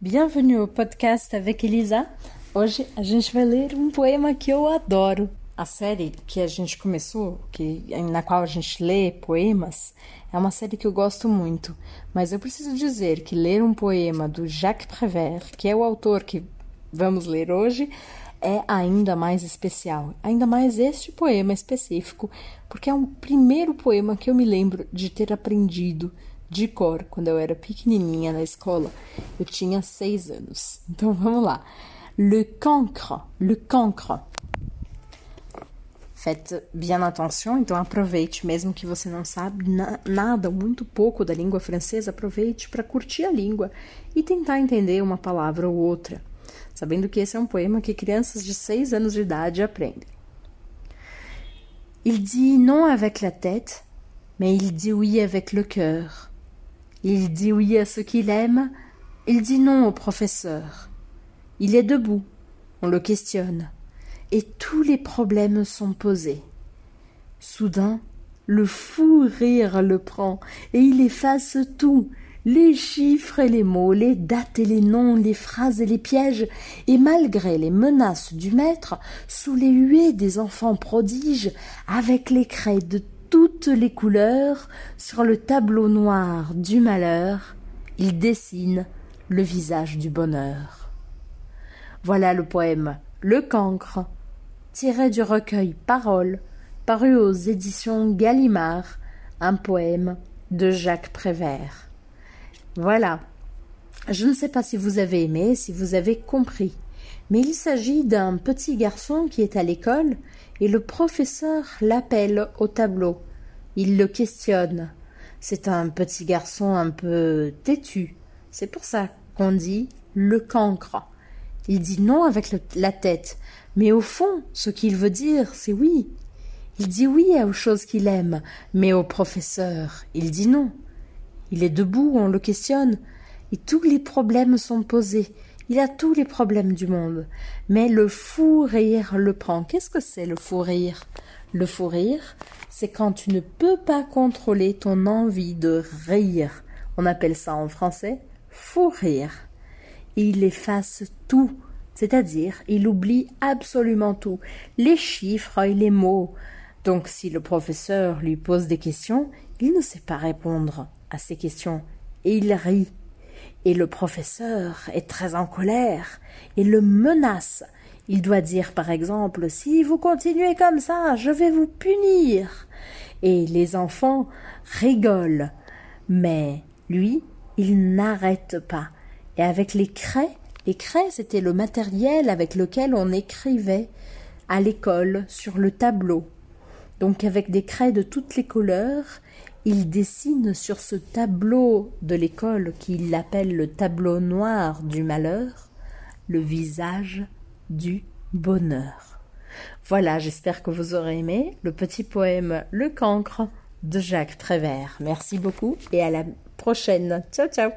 Bienvenue au podcast avec Elisa. Hoje a gente vai ler um poema que eu adoro. A série que a gente começou, que, na qual a gente lê poemas, é uma série que eu gosto muito. Mas eu preciso dizer que ler um poema do Jacques Prévert, que é o autor que vamos ler hoje, é ainda mais especial. Ainda mais este poema específico, porque é um primeiro poema que eu me lembro de ter aprendido de cor quando eu era pequenininha na escola. Eu tinha seis anos. Então vamos lá. Le cancre, le cancre. Faites bien attention, então aproveite, mesmo que você não sabe na nada, muito pouco da língua francesa, aproveite para curtir a língua e tentar entender uma palavra ou outra, sabendo que esse é um poema que crianças de seis anos de idade aprendem. Il dit non avec la tête, mais il dit oui avec le cœur. Il dit oui à ce qu'il aime, il dit non au professeur. Il est debout, on le questionne, et tous les problèmes sont posés. Soudain, le fou rire le prend, et il efface tout, les chiffres et les mots, les dates et les noms, les phrases et les pièges, et malgré les menaces du maître, sous les huées des enfants prodiges, avec les craies de toutes les couleurs sur le tableau noir du malheur, il dessine le visage du bonheur. Voilà le poème Le Cancre, tiré du recueil Paroles, paru aux éditions Gallimard, un poème de Jacques Prévert. Voilà. Je ne sais pas si vous avez aimé, si vous avez compris, mais il s'agit d'un petit garçon qui est à l'école et le professeur l'appelle au tableau. Il le questionne. C'est un petit garçon un peu têtu. C'est pour ça qu'on dit le cancre. Il dit non avec la tête, mais au fond, ce qu'il veut dire, c'est oui. Il dit oui aux choses qu'il aime, mais au professeur, il dit non. Il est debout, on le questionne, et tous les problèmes sont posés. Il a tous les problèmes du monde. Mais le fou rire le prend. Qu'est-ce que c'est le fou rire? Le fou rire, c'est quand tu ne peux pas contrôler ton envie de rire. On appelle ça en français fou rire. Il efface tout, c'est-à-dire il oublie absolument tout, les chiffres et les mots. Donc si le professeur lui pose des questions, il ne sait pas répondre à ces questions et il rit et le professeur est très en colère et le menace. Il doit dire par exemple Si vous continuez comme ça, je vais vous punir. Et les enfants rigolent. Mais lui, il n'arrête pas. Et avec les craies, les craies c'était le matériel avec lequel on écrivait à l'école sur le tableau. Donc avec des craies de toutes les couleurs, il dessine sur ce tableau de l'école qu'il appelle le tableau noir du malheur le visage du bonheur. Voilà, j'espère que vous aurez aimé le petit poème Le cancre de Jacques Prévert. Merci beaucoup et à la prochaine. Ciao ciao